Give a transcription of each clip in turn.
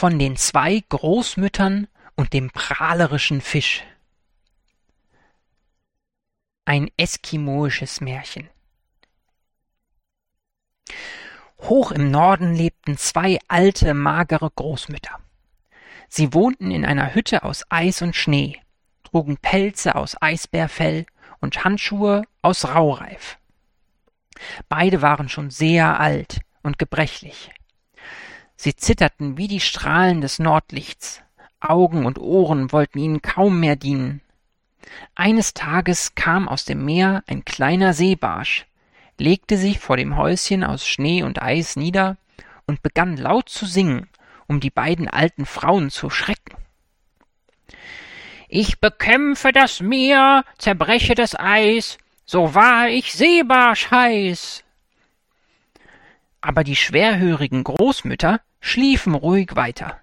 von den zwei Großmüttern und dem prahlerischen Fisch. Ein eskimoisches Märchen. Hoch im Norden lebten zwei alte, magere Großmütter. Sie wohnten in einer Hütte aus Eis und Schnee, trugen Pelze aus Eisbärfell und Handschuhe aus Raureif. Beide waren schon sehr alt und gebrechlich. Sie zitterten wie die Strahlen des Nordlichts, Augen und Ohren wollten ihnen kaum mehr dienen. Eines Tages kam aus dem Meer ein kleiner Seebarsch, legte sich vor dem Häuschen aus Schnee und Eis nieder und begann laut zu singen, um die beiden alten Frauen zu schrecken. Ich bekämpfe das Meer, zerbreche das Eis, so wahr ich Seebarsch heiß. Aber die schwerhörigen Großmütter schliefen ruhig weiter.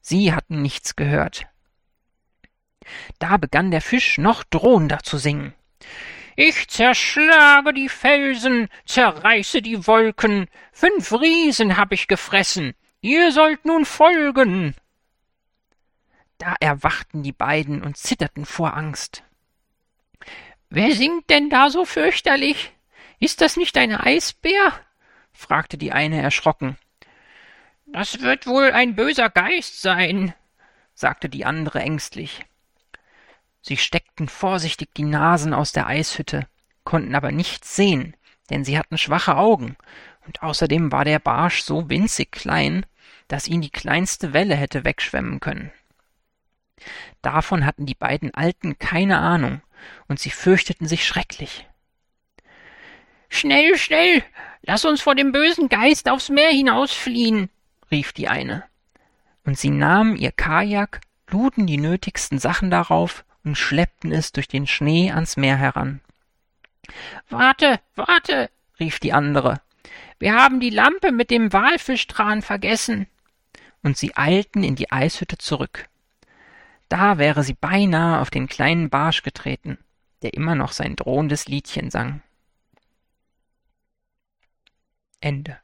Sie hatten nichts gehört. Da begann der Fisch noch drohender zu singen. Ich zerschlage die Felsen, zerreiße die Wolken, fünf Riesen hab ich gefressen, ihr sollt nun folgen. Da erwachten die beiden und zitterten vor Angst. Wer singt denn da so fürchterlich? Ist das nicht ein Eisbär? Fragte die eine erschrocken. Das wird wohl ein böser Geist sein, sagte die andere ängstlich. Sie steckten vorsichtig die Nasen aus der Eishütte, konnten aber nichts sehen, denn sie hatten schwache Augen, und außerdem war der Barsch so winzig klein, dass ihn die kleinste Welle hätte wegschwemmen können. Davon hatten die beiden Alten keine Ahnung, und sie fürchteten sich schrecklich. Schnell, schnell, lass uns vor dem bösen Geist aufs Meer hinausfliehen, rief die eine. Und sie nahmen ihr Kajak, luden die nötigsten Sachen darauf und schleppten es durch den Schnee ans Meer heran. Warte, warte, rief die andere. Wir haben die Lampe mit dem Walfischtran vergessen. Und sie eilten in die Eishütte zurück. Da wäre sie beinahe auf den kleinen Barsch getreten, der immer noch sein drohendes Liedchen sang. Ende.